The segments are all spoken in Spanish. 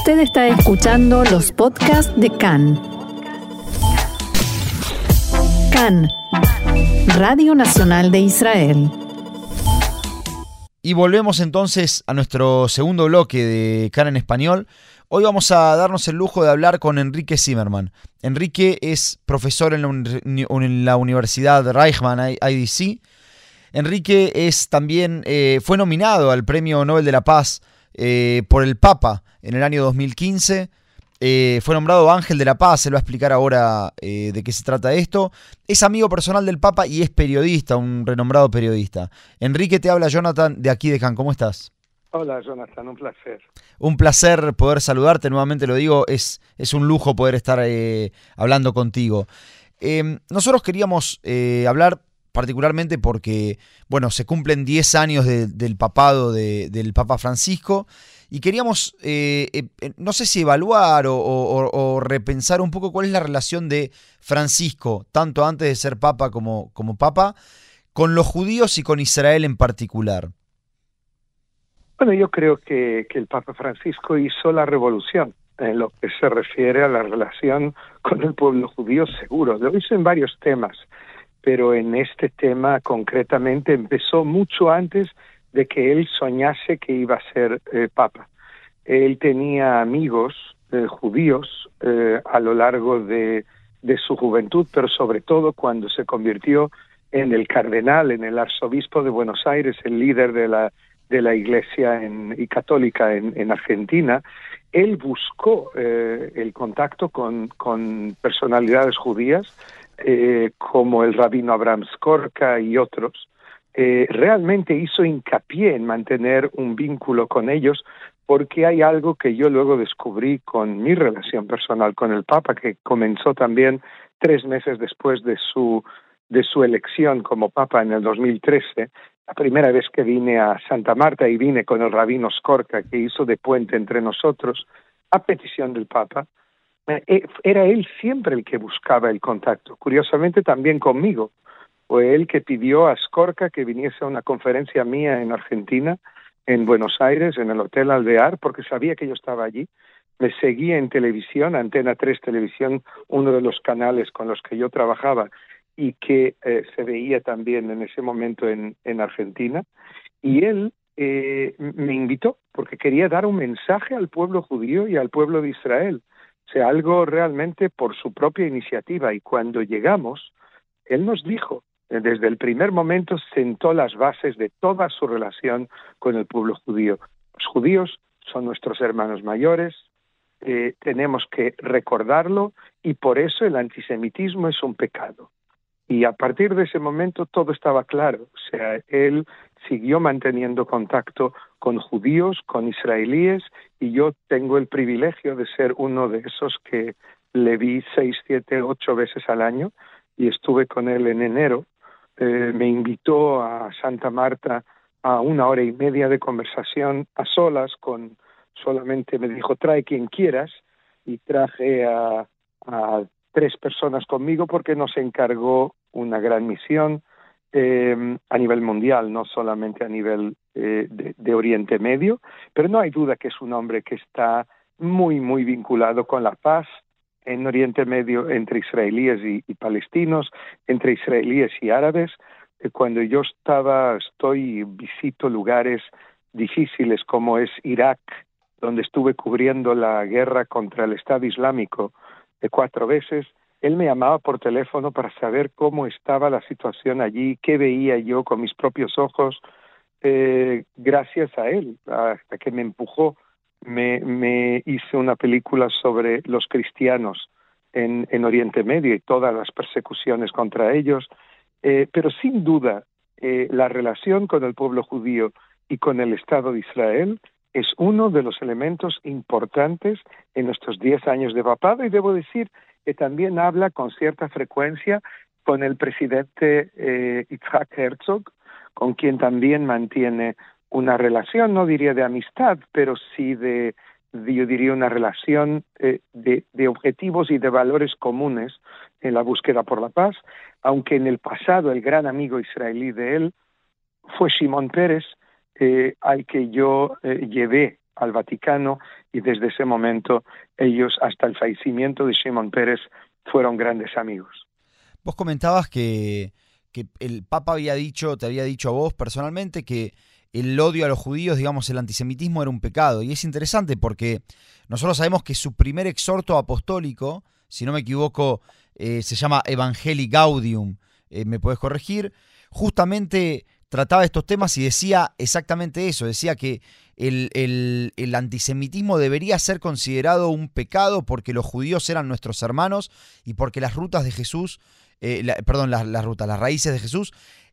Usted está escuchando los podcasts de CAN. CAN, Radio Nacional de Israel. Y volvemos entonces a nuestro segundo bloque de CAN en español. Hoy vamos a darnos el lujo de hablar con Enrique Zimmerman. Enrique es profesor en la, Universidad Reichman IDC. Enrique es también eh, fue nominado al Premio Nobel de la Paz eh, por el Papa en el año 2015. Eh, fue nombrado Ángel de la Paz, se lo va a explicar ahora de qué se trata esto. Es amigo personal del Papa y es periodista, un renombrado periodista. Enrique, te habla Jonathan de aquí de Can, ¿cómo estás? Hola Jonathan, un placer. Un placer poder saludarte, nuevamente lo digo, es, es un lujo poder estar eh, hablando contigo. Em, nosotros queríamos eh, hablar particularmente porque, bueno, se cumplen 10 años del papado del Papa Francisco y queríamos, eh, no sé si evaluar o, repensar un poco cuál es la relación de Francisco, tanto antes de ser Papa como, como Papa, con los judíos y con Israel en particular. Bueno, yo creo que, el Papa Francisco hizo la revolución en lo que se refiere a la relación con el pueblo judío, seguro. Lo hizo en varios temas, pero en este tema concretamente empezó mucho antes de que él soñase que iba a ser eh, Papa. Él tenía amigos eh, judíos eh, a lo largo de, su juventud, pero sobre todo cuando se convirtió en el cardenal, en el arzobispo de Buenos Aires, el líder de la de la Iglesia y católica en, Argentina, él buscó el contacto con, con personalidades judías eh, como el rabino Abraham Skorka y otros. Eh, realmente hizo hincapié en mantener un vínculo con ellos porque hay algo que yo luego descubrí con mi relación personal con el Papa, que comenzó también tres meses después de su de su elección como Papa en el 2013, la primera vez que vine a Santa Marta y vine con el rabino Skorka, que hizo de puente entre nosotros, a petición del Papa, era él siempre el que buscaba el contacto, curiosamente también conmigo. Fue él que pidió a Skorka que viniese a una conferencia mía en Argentina, en Buenos Aires, en el Hotel Alvear, porque sabía que yo estaba allí. Me seguía en televisión, Antena 3 Televisión, uno de los canales con los que yo trabajaba, y que eh, se veía también en ese momento en, en Argentina. Y él eh, me invitó porque quería dar un mensaje al pueblo judío y al pueblo de Israel. Sea, algo realmente por su propia iniciativa. Y cuando llegamos, él nos dijo, eh, desde el primer momento sentó las bases de toda su relación con el pueblo judío. Los judíos son nuestros hermanos mayores, tenemos que recordarlo y por eso el antisemitismo es un pecado. Y a partir de ese momento todo estaba claro. O sea, él siguió manteniendo contacto con judíos, con israelíes, y yo tengo el privilegio de ser uno de esos que le vi seis, siete, ocho veces al año, y estuve con él en enero. Eh, me invitó a Santa Marta a una hora y media de conversación a solas con solamente me dijo trae quien quieras y traje a, a tres personas conmigo porque nos encargó una gran misión eh, a nivel mundial, no solamente a nivel eh, de, Oriente Medio, pero no hay duda que es un hombre que está muy, muy vinculado con la paz en Oriente Medio entre israelíes y, palestinos, entre israelíes y árabes. Eh, cuando yo estaba, estoy, visito lugares difíciles como es Irak, donde estuve cubriendo la guerra contra el Estado Islámico de cuatro veces, él me llamaba por teléfono para saber cómo estaba la situación allí, qué veía yo con mis propios ojos, eh, gracias a él, hasta que me empujó, me, hice una película sobre los cristianos en, en Oriente Medio y todas las persecuciones contra ellos, eh, pero sin duda eh, la relación con el pueblo judío y con el Estado de Israel es uno de los elementos importantes en nuestros diez años de papado. Y debo decir que también habla con cierta frecuencia con el presidente eh, Itzhak Herzog, con quien también mantiene una relación, no diría de amistad, pero sí de, yo diría una relación eh, de, objetivos y de valores comunes en la búsqueda por la paz, aunque en el pasado el gran amigo israelí de él fue Shimon Pérez, eh, al que yo eh, llevé al Vaticano y desde ese momento ellos hasta el fallecimiento de Shimon Pérez fueron grandes amigos. Vos comentabas que, que el Papa había dicho, te había dicho a vos personalmente que el odio a los judíos, digamos, el antisemitismo era un pecado. Y es interesante porque nosotros sabemos que su primer exhorto apostólico, si no me equivoco, eh, se llama Evangelii Gaudium, eh, me puedes corregir, justamente trataba estos temas y decía exactamente eso, decía que el, el, antisemitismo debería ser considerado un pecado porque los judíos eran nuestros hermanos y porque las rutas de Jesús, eh, perdón, las, rutas, las raíces de Jesús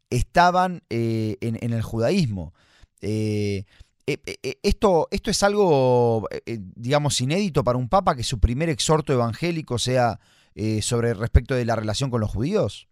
estaban en, en, el judaísmo. Eh, eh, eh, esto, esto es algo, digamos, inédito para un papa que su primer exhorto evangélico sea sobre respecto de la relación con los judíos.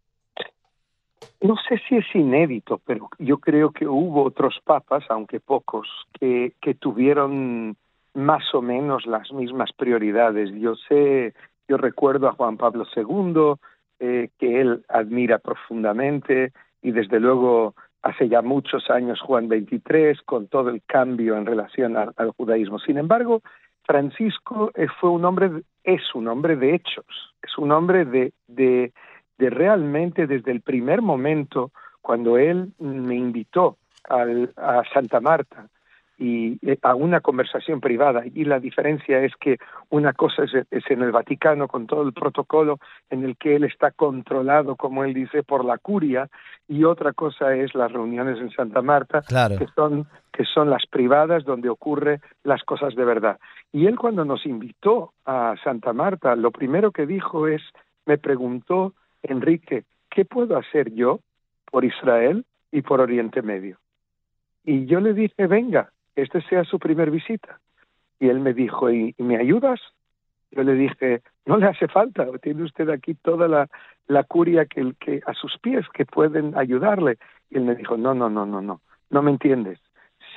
No sé si es inédito, pero yo creo que hubo otros papas, aunque pocos, que, tuvieron más o menos las mismas prioridades. Yo sé, yo recuerdo a Juan Pablo II, que él admira profundamente y desde luego hace ya muchos años Juan 23, con todo el cambio en relación al, judaísmo. Sin embargo, Francisco eh, fue un hombre, es un hombre de hechos, es un hombre de, de realmente desde el primer momento, cuando él me invitó al, a Santa Marta y eh, a una conversación privada. Y la diferencia es que una cosa es, en el Vaticano con todo el protocolo en el que él está controlado, como él dice, por la curia, y otra cosa es las reuniones en Santa Marta, que son que son las privadas donde ocurre las cosas de verdad. Y él cuando nos invitó a Santa Marta, lo primero que dijo es, me preguntó, Enrique, ¿qué puedo hacer yo por Israel y por Oriente Medio? Y yo le dije, venga, este sea su primer visita. Y él me dijo, ¿y, me ayudas? Yo le dije, no le hace falta, tiene usted aquí toda la, curia que, que a sus pies que pueden ayudarle. Y él me dijo, no, no, no, no, no, no me entiendes.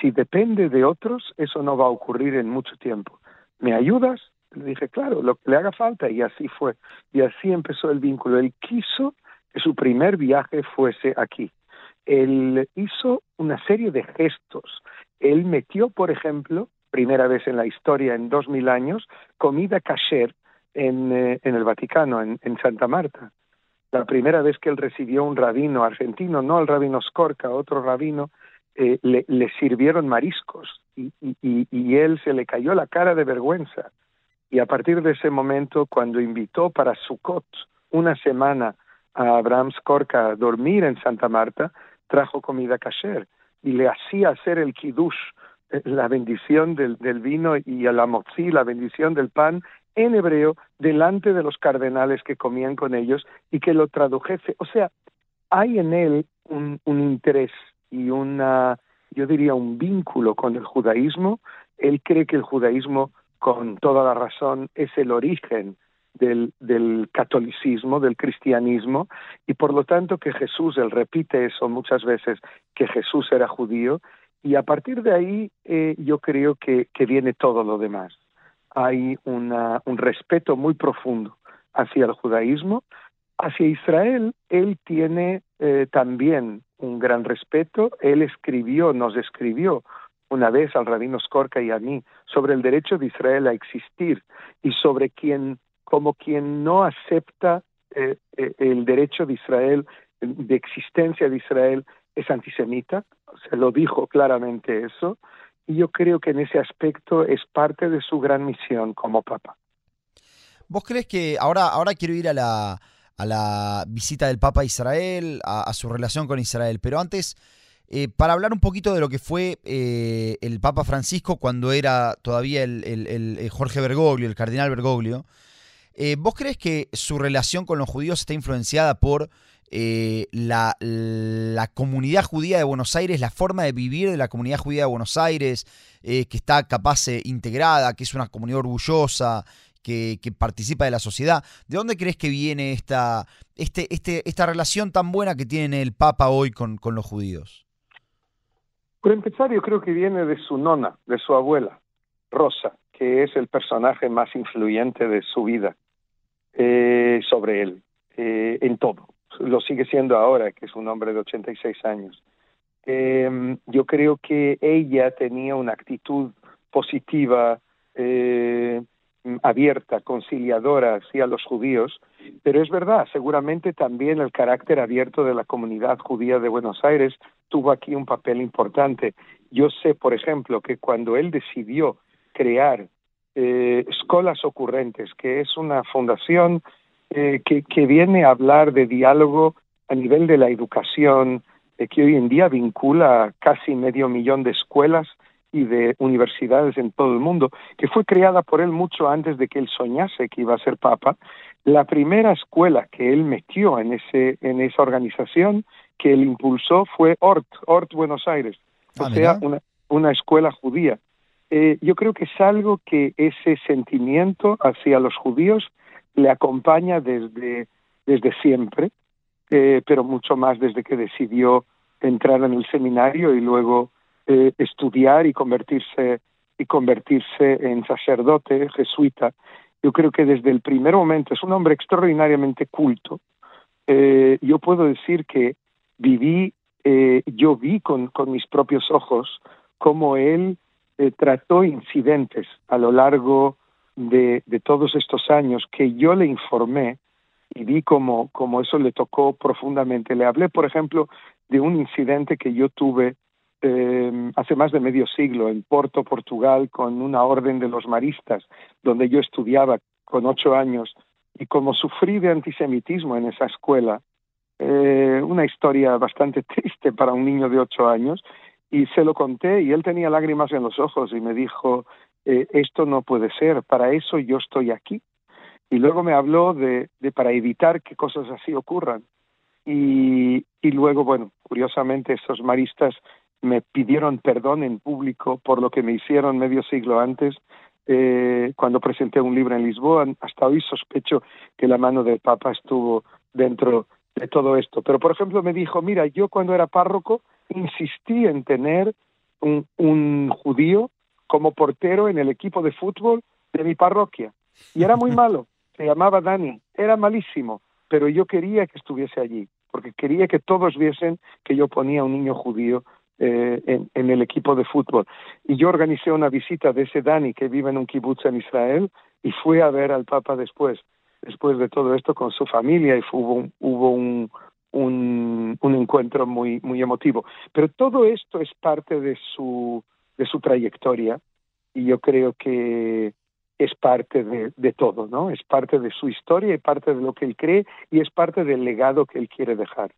Si depende de otros, eso no va a ocurrir en mucho tiempo. ¿Me ayudas? Le dije, claro, lo que le haga falta. Y así fue. Y así empezó el vínculo. Él quiso que su primer viaje fuese aquí. Él hizo una serie de gestos él metió, por ejemplo, primera vez en la historia en dos mil años, comida kasher en, eh, en el Vaticano, en, en, Santa Marta. La primera vez que él recibió un rabino argentino, no el rabino Skorka, otro rabino, eh, le, sirvieron mariscos y, y, él se le cayó la cara de vergüenza. Y a partir de ese momento, cuando invitó para Sukkot una semana a Abraham Skorka a dormir en Santa Marta, trajo comida kasher y le hacía hacer el kiddush, eh, la bendición del, vino y a la motzi, la bendición del pan, en hebreo, delante de los cardenales que comían con ellos y que lo tradujese. O sea, hay en él un interés y una, yo diría, un vínculo con el judaísmo. Él cree que el judaísmo, con toda la razón, es el origen del, del, catolicismo, del cristianismo, y por lo tanto que Jesús, él repite eso muchas veces, que Jesús era judío, y a partir de ahí eh, yo creo que, que, viene todo lo demás. Hay una, un respeto muy profundo hacia el judaísmo, hacia Israel, él tiene eh, también un gran respeto, él escribió, nos escribió una vez al rabino Skorka y a mí sobre el derecho de Israel a existir y sobre quien como quien no acepta eh, eh, el derecho de Israel, de existencia de Israel, es antisemita, se lo dijo claramente eso, y yo creo que en ese aspecto es parte de su gran misión como Papa. ¿Vos crees que ahora, ahora quiero ir a la, a la visita del Papa a Israel, a, su relación con Israel, pero antes, eh, para hablar un poquito de lo que fue el Papa Francisco cuando era todavía el, el Jorge Bergoglio, el cardenal Bergoglio, eh, ¿Vos crees que su relación con los judíos está influenciada por eh, la, comunidad judía de Buenos Aires, la forma de vivir de la comunidad judía de Buenos Aires, eh, que está capaz integrada, que es una comunidad orgullosa, que, participa de la sociedad? ¿De dónde crees que viene esta, este, este, esta relación tan buena que tiene el Papa hoy con, con los judíos? Por empezar, yo creo que viene de su nona, de su abuela, Rosa, que es el personaje más influyente de su vida eh, sobre él, eh, en todo. Lo sigue siendo ahora, que es un hombre de 86 años. Eh, yo creo que ella tenía una actitud positiva, eh, abierta, conciliadora hacia los judíos, pero es verdad, seguramente también el carácter abierto de la comunidad judía de Buenos Aires tuvo aquí un papel importante. Yo sé, por ejemplo, que cuando él decidió crear eh, Escolas Ocurrentes, que es una fundación eh, que, que, viene a hablar de diálogo a nivel de la educación, eh, que hoy en día vincula casi medio millón de escuelas y de universidades en todo el mundo, que fue creada por él mucho antes de que él soñase que iba a ser papa. La primera escuela que él metió en, ese, en esa organización, que él impulsó, fue ORT, ORT Buenos Aires, o ah, sea, una, una escuela judía. Eh, yo creo que es algo que ese sentimiento hacia los judíos le acompaña desde, desde siempre, eh, pero mucho más desde que decidió entrar en el seminario y luego eh, estudiar y convertirse y convertirse en sacerdote jesuita. Yo creo que desde el primer momento es un hombre extraordinariamente culto. Eh, yo puedo decir que viví, eh, yo vi con, con, mis propios ojos cómo él eh, trató incidentes a lo largo de, de, todos estos años que yo le informé y vi cómo, cómo eso le tocó profundamente. Le hablé, por ejemplo, de un incidente que yo tuve eh, hace más de medio siglo en Porto, Portugal, con una orden de los maristas, donde yo estudiaba con ocho años, y como sufrí de antisemitismo en esa escuela, eh, una historia bastante triste para un niño de ocho años, y se lo conté y él tenía lágrimas en los ojos y me dijo, eh, esto no puede ser, para eso yo estoy aquí. Y luego me habló de, de para evitar que cosas así ocurran. Y, y luego, bueno, curiosamente, esos maristas me pidieron perdón en público por lo que me hicieron medio siglo antes eh, cuando presenté un libro en Lisboa. Hasta hoy sospecho que la mano del Papa estuvo dentro de todo esto. Pero, por ejemplo, me dijo, mira, yo cuando era párroco insistí en tener un, un judío como portero en el equipo de fútbol de mi parroquia. Y era muy malo, se llamaba Dani, era malísimo, pero yo quería que estuviese allí, porque quería que todos viesen que yo ponía un niño judío eh, en, en, el equipo de fútbol. Y yo organicé una visita de ese Dani que vive en un kibutz en Israel y fui a ver al Papa después, después de todo esto con su familia y hubo un, hubo un, un, un encuentro muy, muy emotivo. Pero todo esto es parte de su, de su trayectoria y yo creo que es parte de, de, todo, ¿no? Es parte de su historia y parte de lo que él cree y es parte del legado que él quiere dejar.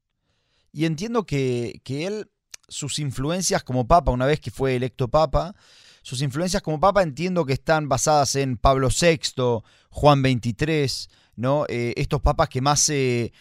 Y entiendo que, que él sus influencias como papa, una vez que fue electo papa, sus influencias como papa entiendo que están basadas en Pablo VI, Juan XXIII, ¿no? Eh, estos papas que más se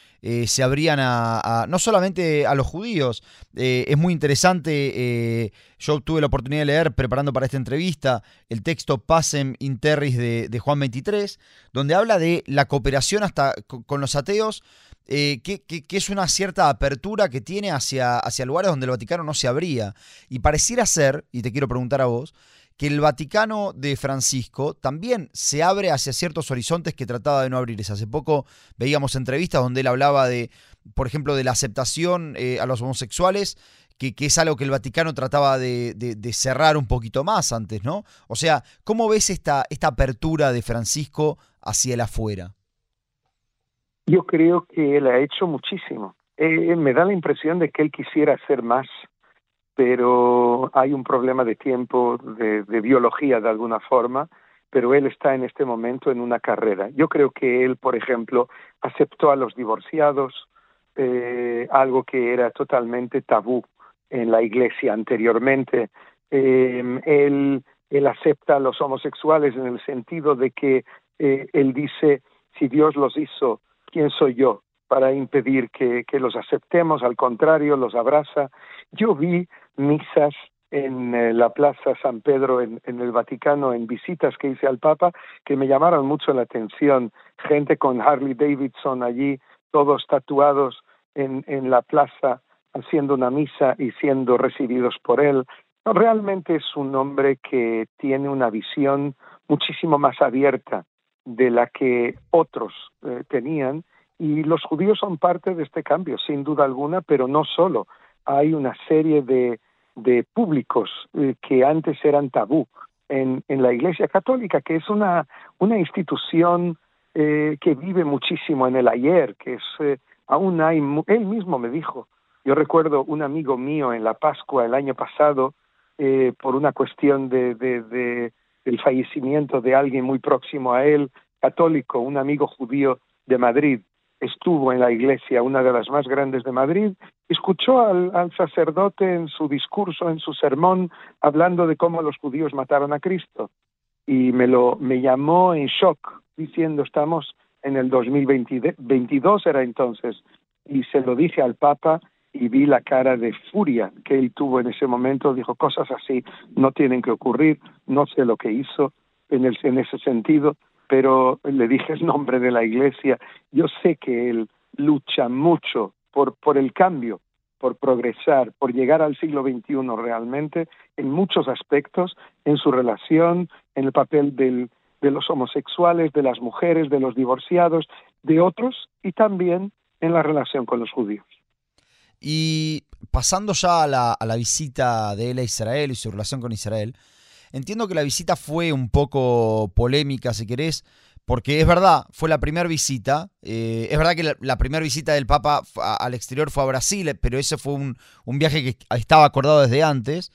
abrían a, no solamente a los judíos. Eh, es muy interesante, eh, yo tuve la oportunidad de leer, preparando para esta entrevista, el texto Pacem Interris de, de Juan XXIII, donde habla de la cooperación hasta con los ateos eh, que, es una cierta apertura que tiene hacia, hacia lugares donde el Vaticano no se abría. Y pareciera ser, y te quiero preguntar a vos, que el Vaticano de Francisco también se abre hacia ciertos horizontes que trataba de no abrirse. Hace poco veíamos entrevistas donde él hablaba de, por ejemplo, de la aceptación eh, a los homosexuales, que, es algo que el Vaticano trataba de, de, cerrar un poquito más antes, ¿no? O sea, ¿cómo ves esta, esta apertura de Francisco hacia el afuera? Yo creo que él ha hecho muchísimo. Eh, me da la impresión de que él quisiera hacer más, pero hay un problema de tiempo, de, biología de alguna forma, pero él está en este momento en una carrera. Yo creo que él, por ejemplo, aceptó a los divorciados, eh, algo que era totalmente tabú en la iglesia anteriormente. Eh, él, él acepta a los homosexuales en el sentido de que él dice, si Dios los hizo ¿quién soy yo para impedir que, los aceptemos? Al contrario, los abraza. Yo vi misas en eh, la Plaza San Pedro en, el Vaticano, en visitas que hice al Papa, que me llamaron mucho la atención. Gente con Harley Davidson allí, todos tatuados en, en la plaza, haciendo una misa y siendo recibidos por él. Realmente es un hombre que tiene una visión muchísimo más abierta de la que otros eh, tenían y los judíos son parte de este cambio, sin duda alguna, pero no solo. Hay una serie de, de públicos eh, que antes eran tabú, en, en la Iglesia Católica, que es una, una institución eh, que vive muchísimo en el ayer, que es, eh, aún hay, él mismo me dijo, yo recuerdo un amigo mío en la Pascua el año pasado, eh, por una cuestión de, de, de, del fallecimiento de alguien muy próximo a él, católico, un amigo judío de Madrid, estuvo en la iglesia, una de las más grandes de Madrid, escuchó al, al, sacerdote en su discurso, en su sermón, hablando de cómo los judíos mataron a Cristo. Y me, lo, me llamó en shock, diciendo, estamos en el 2022 era entonces, y se lo dije al Papa y vi la cara de furia que él tuvo en ese momento, dijo, cosas así no tienen que ocurrir, no sé lo que hizo en, ese sentido, pero le dije el nombre de la iglesia. Yo sé que él lucha mucho por, el cambio, por progresar, por llegar al siglo XXI realmente en muchos aspectos, en su relación, en el papel de los homosexuales, de las mujeres, de los divorciados, de otros y también en la relación con los judíos. Y pasando ya a la, a la visita de él a Israel y su relación con Israel, Entiendo que la visita fue un poco polémica, si querés, porque es verdad, fue la primera visita. Eh, es verdad que la, primera visita del Papa al exterior fue a Brasil, pero ese fue un, un viaje que estaba acordado desde antes.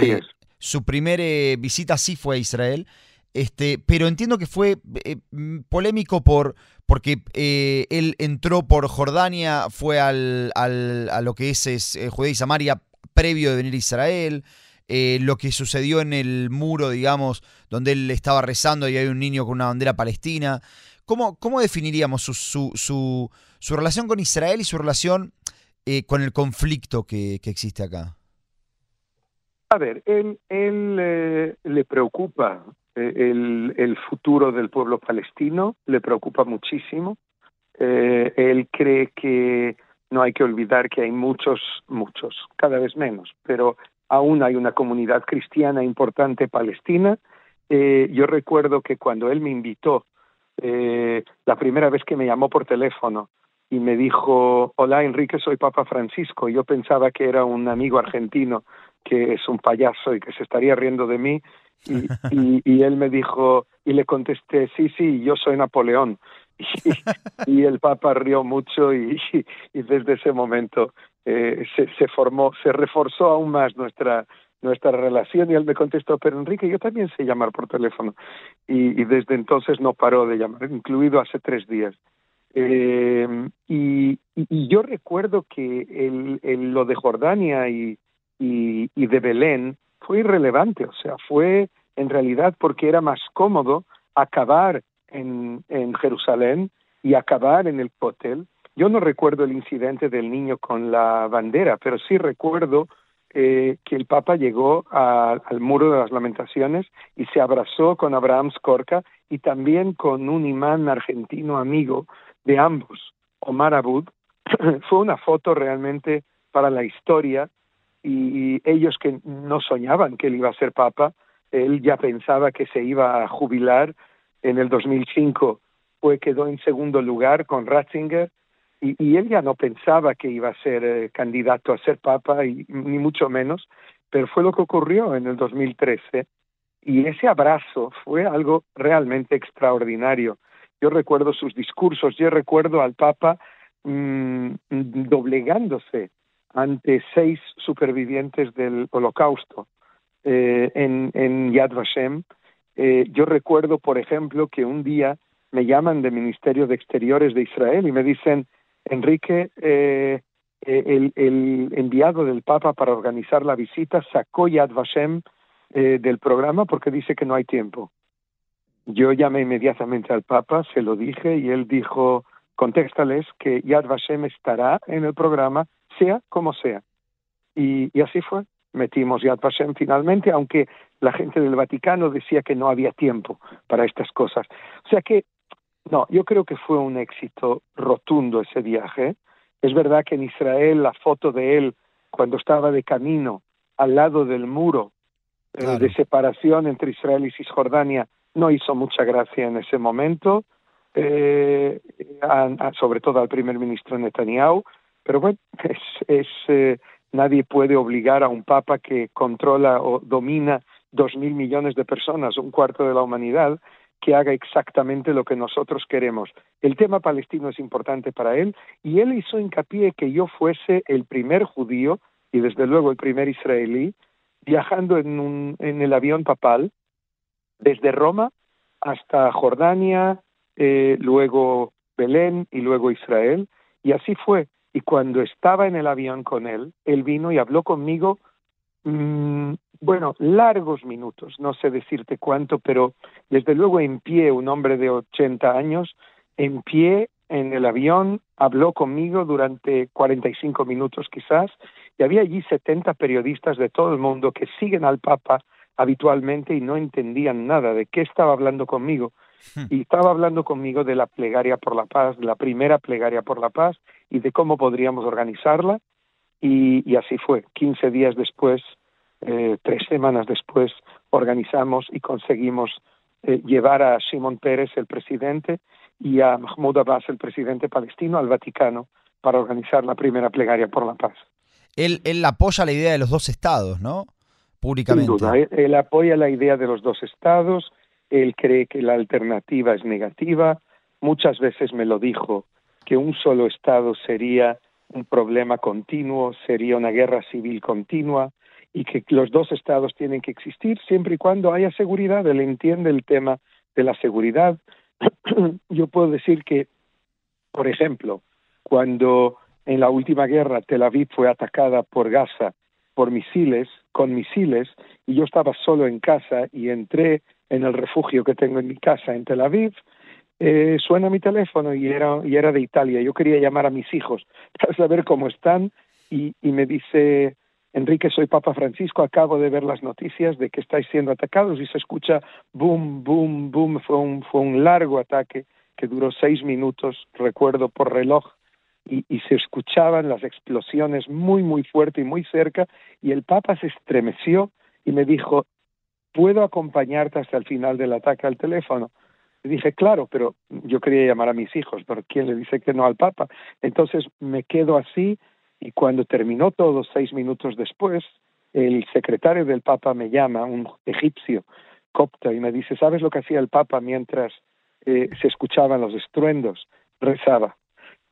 Eh, su primera eh, visita sí fue a Israel. Este, pero entiendo que fue polémico por porque él entró por Jordania, fue al, al, a lo que es, es Judea y Samaria previo de venir a Israel. Eh, lo que sucedió en el muro, digamos, donde él estaba rezando y hay un niño con una bandera palestina. ¿Cómo, cómo definiríamos su, su, su, su, relación con Israel y su relación eh, con el conflicto que, que, existe acá? A ver, él, él eh, le preocupa eh, el, futuro del pueblo palestino, le preocupa muchísimo. Eh, él cree que no hay que olvidar que hay muchos, muchos, cada vez menos, pero aún hay una comunidad cristiana importante palestina. Yo recuerdo que cuando él me invitó, eh, la primera vez que me llamó por teléfono y me dijo, hola Enrique, soy Papa Francisco, yo pensaba que era un amigo argentino que es un payaso y que se estaría riendo de mí, y, y, y él me dijo, y le contesté, sí, sí, yo soy Napoleón. Y, y, el Papa rió mucho y, desde ese momento eh, se, se, formó, se reforzó aún más nuestra nuestra relación y él me contestó, pero Enrique, yo también sé llamar por teléfono. Y, y desde entonces no paró de llamar, incluido hace tres días. Eh, y, y, yo recuerdo que el, el, lo de Jordania y, y, de Belén fue irrelevante, o sea, fue en realidad porque era más cómodo acabar en, en Jerusalén y acabar en el hotel yo no recuerdo el incidente del niño con la bandera, pero sí recuerdo eh, que el Papa llegó a, al Muro de las Lamentaciones y se abrazó con Abraham Skorka y también con un imán argentino amigo de ambos, Omar Abud. Fue una foto realmente para la historia y, ellos que no soñaban que él iba a ser Papa, él ya pensaba que se iba a jubilar en el 2005, fue quedó en segundo lugar con Ratzinger y, y, él ya no pensaba que iba a ser eh, candidato a ser papa, y, ni mucho menos, pero fue lo que ocurrió en el 2013. Y ese abrazo fue algo realmente extraordinario. Yo recuerdo sus discursos, yo recuerdo al Papa mmm, doblegándose ante seis supervivientes del holocausto eh, en, Yad Vashem. Eh, yo recuerdo, por ejemplo, que un día me llaman del Ministerio de Exteriores de Israel y me dicen, Enrique, eh, eh, el, enviado del Papa para organizar la visita, sacó Yad Vashem del programa porque dice que no hay tiempo. Yo llamé inmediatamente al Papa, se lo dije y él dijo, contéstales que Yad Vashem estará en el programa, sea como sea. Y, y así fue. Metimos Yad Vashem finalmente, aunque la gente del Vaticano decía que no había tiempo para estas cosas. O sea que no, yo creo que fue un éxito rotundo ese viaje. Es verdad que en Israel la foto de él cuando estaba de camino al lado del muro eh, de separación entre Israel y Cisjordania no hizo mucha gracia en ese momento, eh, a, a, sobre todo al primer ministro Netanyahu, pero bueno, es, es eh, nadie puede obligar a un papa que controla o domina dos mil millones de personas, un cuarto de la humanidad, que haga exactamente lo que nosotros queremos. El tema palestino es importante para él y él hizo hincapié que yo fuese el primer judío y desde luego el primer israelí viajando en, un, en el avión papal desde Roma hasta Jordania, eh, luego Belén y luego Israel. Y así fue. Y cuando estaba en el avión con él, él vino y habló conmigo mmm, bueno, largos minutos, no sé decirte cuánto, pero desde luego en pie, un hombre de 80 años, en pie en el avión, habló conmigo durante 45 minutos quizás, y había allí 70 periodistas de todo el mundo que siguen al Papa habitualmente y no entendían nada de qué estaba hablando conmigo. Hmm. Y estaba hablando conmigo de la plegaria por la paz, de la primera plegaria por la paz y de cómo podríamos organizarla. Y, y así fue. 15 días después eh, tres semanas después organizamos y conseguimos eh, llevar a Shimon Pérez, el presidente, y a Mahmoud Abbas, el presidente palestino, al Vaticano para organizar la primera plegaria por la paz. Él, él apoya la idea de los dos estados, ¿no? Públicamente. Sin duda, él apoya la idea de los dos estados, él cree que la alternativa es negativa, muchas veces me lo dijo, que un solo estado sería un problema continuo, sería una guerra civil continua, y que los dos estados tienen que existir siempre y cuando haya seguridad. Él entiende el tema de la seguridad. Yo puedo decir que, por ejemplo, cuando en la última guerra Tel Aviv fue atacada por Gaza por misiles, con misiles, y yo estaba solo en casa y entré en el refugio que tengo en mi casa en Tel Aviv, eh, suena mi teléfono y era, y era de Italia. Yo quería llamar a mis hijos para saber cómo están y, y me dice Enrique, soy Papa Francisco, acabo de ver las noticias de que estáis siendo atacados y se escucha boom, boom, boom. Fue un, fue un largo ataque que duró seis minutos, recuerdo por reloj, y, se escuchaban las explosiones muy, muy fuerte y muy cerca, y el Papa se estremeció y me dijo, ¿puedo acompañarte hasta el final del ataque al teléfono? Y dije, claro, pero yo quería llamar a mis hijos, pero ¿quién le dice que no al Papa? Entonces me quedo así y cuando terminó todo, seis minutos después, el secretario del Papa me llama, un egipcio copta, y me dice, ¿sabes lo que hacía el Papa mientras eh, se escuchaban los estruendos? Rezaba.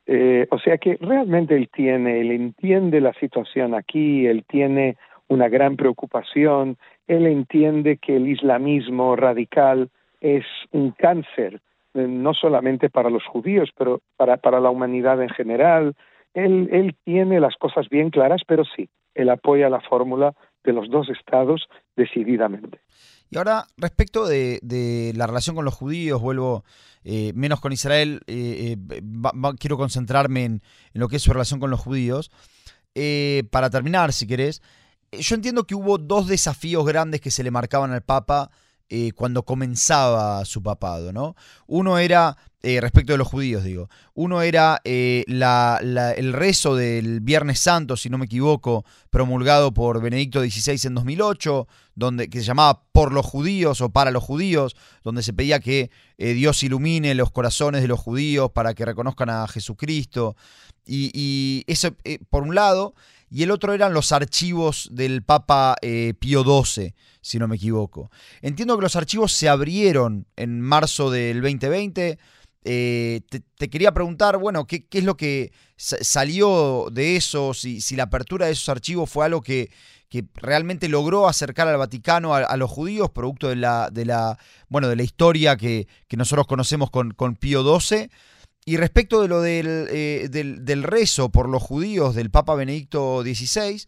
Eh, o sea que realmente él tiene, él entiende la situación aquí, él tiene una gran preocupación, él entiende que el islamismo radical es un cáncer, eh, no solamente para los judíos, pero para, para la humanidad en general, él, él tiene las cosas bien claras, pero sí, él apoya la fórmula de los dos estados decididamente. Y ahora, respecto de, la relación con los judíos, vuelvo eh, menos con Israel, eh, eh, quiero concentrarme en, lo que es su relación con los judíos. para terminar, si querés, yo entiendo que hubo dos desafíos grandes que se le marcaban al Papa eh, cuando comenzaba su papado, ¿no? Uno era, eh, respecto de los judíos, digo, uno era eh, el rezo del Viernes Santo, si no me equivoco, promulgado por Benedicto XVI en 2008, donde, que se llamaba Por los judíos o para los judíos, donde se pedía que Dios ilumine los corazones de los judíos para que reconozcan a Jesucristo. Y, y eso, por un lado, y el otro eran los archivos del Papa eh, Pío XII, si no me equivoco. Entiendo que los archivos se abrieron en marzo del 2020. Eh, te, quería preguntar, bueno, ¿qué, es lo que salió de eso? Si, la apertura de esos archivos fue algo que, que realmente logró acercar al Vaticano a, los judíos, producto de la, de la, de la historia que, que nosotros conocemos con, con Pío XII. Y respecto de lo eh, del, del, rezo por los judíos del Papa Benedicto XVI,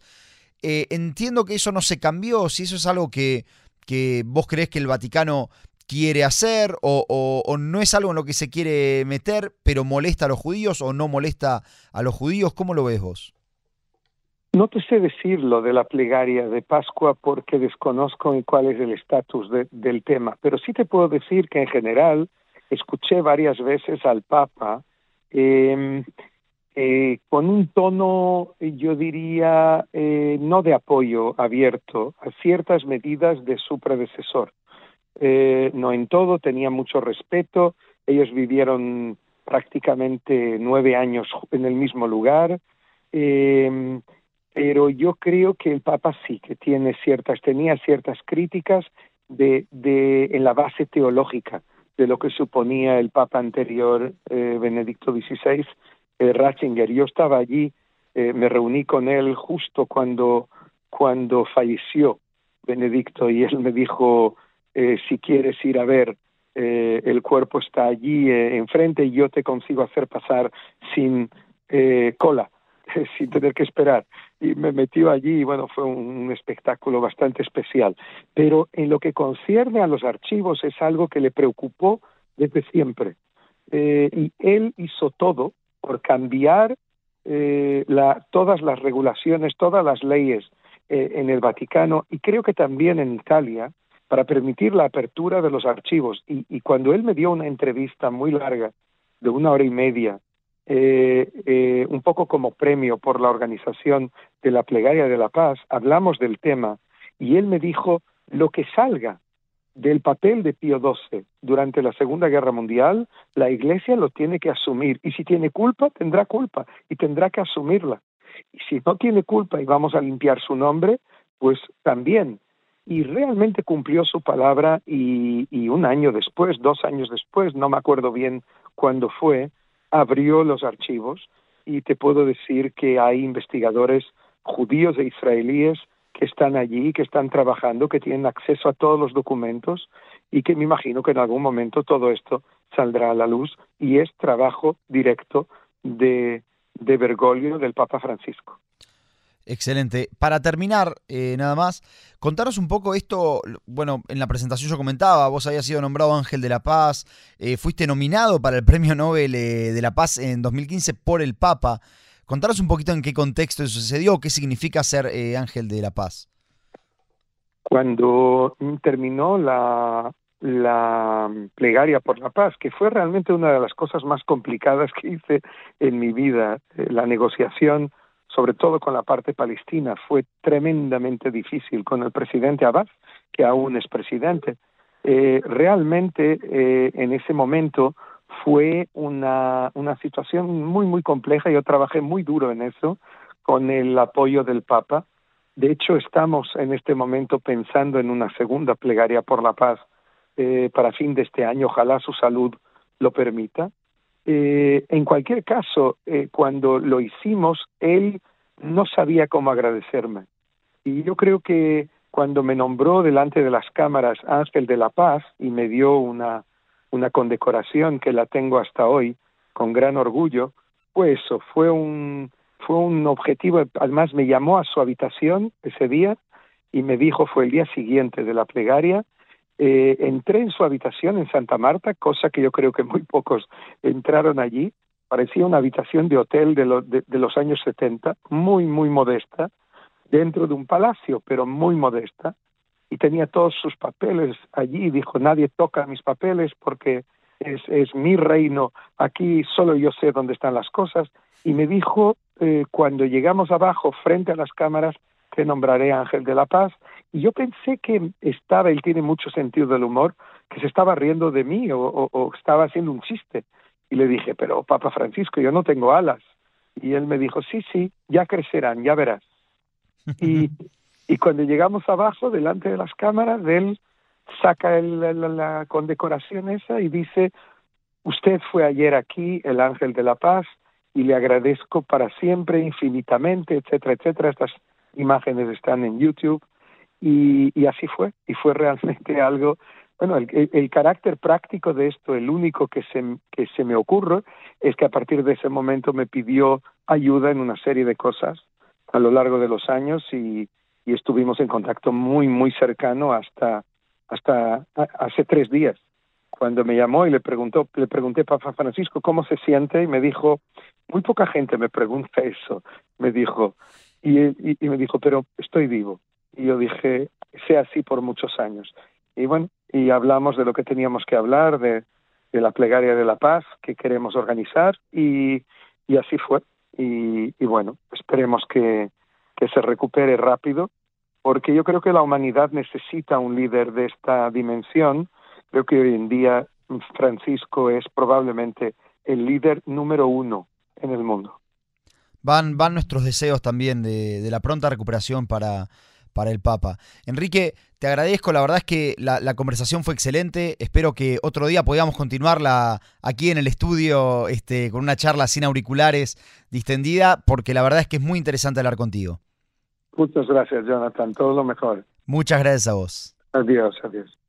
eh, entiendo que eso no se cambió, si eso es algo que, que vos crees que el Vaticano quiere hacer o, o, no es algo en lo que se quiere meter, pero molesta a los judíos o no molesta a los judíos, ¿cómo lo ves vos? No te sé decir lo de la plegaria de Pascua porque desconozco cuál es el estatus del tema, pero sí te puedo decir que en general escuché varias veces al Papa em, eh, con un tono, yo diría, eh, no de apoyo abierto a ciertas medidas de su predecesor. Eh, no en todo, tenía mucho respeto, ellos vivieron prácticamente nueve años en el mismo lugar. Em, pero yo creo que el Papa sí que tiene ciertas, tenía ciertas críticas de, en la base teológica de lo que suponía el Papa anterior, eh, Benedicto XVI, eh, Ratzinger. Yo estaba allí, eh, me reuní con él justo cuando, cuando falleció Benedicto y él me dijo, si quieres ir a ver, el cuerpo está allí enfrente y yo te consigo hacer pasar sin cola sin tener que esperar. Y me metió allí y bueno, fue un espectáculo bastante especial. Pero en lo que concierne a los archivos es algo que le preocupó desde siempre. Eh, y él hizo todo por cambiar eh, la, todas las regulaciones, todas las leyes eh, en el Vaticano y creo que también en Italia para permitir la apertura de los archivos. Y, y cuando él me dio una entrevista muy larga, de una hora y media, eh, eh, un poco como premio por la organización de la Plegaria de la Paz, hablamos del tema y él me dijo, lo que salga del papel de Pío XII durante la Segunda Guerra Mundial, la Iglesia lo tiene que asumir y si tiene culpa, tendrá culpa y tendrá que asumirla. Y si no tiene culpa y vamos a limpiar su nombre, pues también. Y realmente cumplió su palabra y, y un año después, dos años después, no me acuerdo bien cuándo fue, abrió los archivos y te puedo decir que hay investigadores judíos e israelíes que están allí, que están trabajando, que tienen acceso a todos los documentos y que me imagino que en algún momento todo esto saldrá a la luz y es trabajo directo de, de Bergoglio, del Papa Francisco. Excelente. Para terminar, eh, nada más, contaros un poco esto, bueno, en la presentación yo comentaba, vos habías sido nombrado Ángel de la Paz, eh, fuiste nominado para el Premio Nobel eh, de la Paz en 2015 por el Papa. Contaros un poquito en qué contexto eso sucedió, qué significa ser eh, Ángel de la Paz. Cuando terminó la, la plegaria por la paz, que fue realmente una de las cosas más complicadas que hice en mi vida, la negociación sobre todo con la parte palestina, fue tremendamente difícil con el presidente Abbas, que aún es presidente. Eh, realmente eh, en ese momento fue una, una situación muy, muy compleja. Yo trabajé muy duro en eso, con el apoyo del Papa. De hecho, estamos en este momento pensando en una segunda plegaria por la paz eh, para fin de este año. Ojalá su salud lo permita. Eh, en cualquier caso, eh, cuando lo hicimos, él no sabía cómo agradecerme. Y yo creo que cuando me nombró delante de las cámaras Ángel de la Paz y me dio una, una condecoración que la tengo hasta hoy con gran orgullo, pues eso fue un, fue un objetivo. Además, me llamó a su habitación ese día y me dijo, fue el día siguiente de la plegaria, eh, entré en su habitación en Santa Marta, cosa que yo creo que muy pocos entraron allí. Parecía una habitación de hotel de, lo, de, de los años 70, muy, muy modesta, dentro de un palacio, pero muy modesta. Y tenía todos sus papeles allí. Dijo, nadie toca mis papeles porque es, es mi reino. Aquí solo yo sé dónde están las cosas. Y me dijo, eh, cuando llegamos abajo, frente a las cámaras, te nombraré Ángel de la Paz. Y yo pensé que estaba, él tiene mucho sentido del humor, que se estaba riendo de mí o, o, o, estaba haciendo un chiste. Y le dije, pero Papa Francisco, yo no tengo alas. Y él me dijo, sí, sí, ya crecerán, ya verás. Y, y cuando llegamos abajo, delante de las cámaras, él saca el, la, la condecoración esa y dice, usted fue ayer aquí, el Ángel de la Paz, y le agradezco para siempre, infinitamente, etcétera, etcétera. Estas imágenes están en YouTube y, así fue, y fue realmente algo, bueno, el, el, el, carácter práctico de esto, el único que se, que se me ocurre, es que a partir de ese momento me pidió ayuda en una serie de cosas a lo largo de los años y, y estuvimos en contacto muy, muy cercano hasta, hasta hace tres días cuando me llamó y le preguntó, le pregunté Papa Francisco cómo se siente y me dijo, muy poca gente me pregunta eso, me dijo, y, me dijo, pero estoy vivo. Y yo dije, sea así por muchos años. Y bueno, y hablamos de lo que teníamos que hablar, de, de la plegaria de la paz que queremos organizar, y, y así fue. Y, y bueno, esperemos que, que se recupere rápido, porque yo creo que la humanidad necesita un líder de esta dimensión. Creo que hoy en día Francisco es probablemente el líder número uno en el mundo. Van, van nuestros deseos también de, de la pronta recuperación para, para el Papa. Enrique, te agradezco, la verdad es que la, conversación fue excelente, espero que otro día podamos continuarla aquí en el estudio este, con una charla sin auriculares distendida, porque la verdad es que es muy interesante hablar contigo. Muchas gracias, Jonathan, todo lo mejor. Muchas gracias a vos. Adiós, adiós.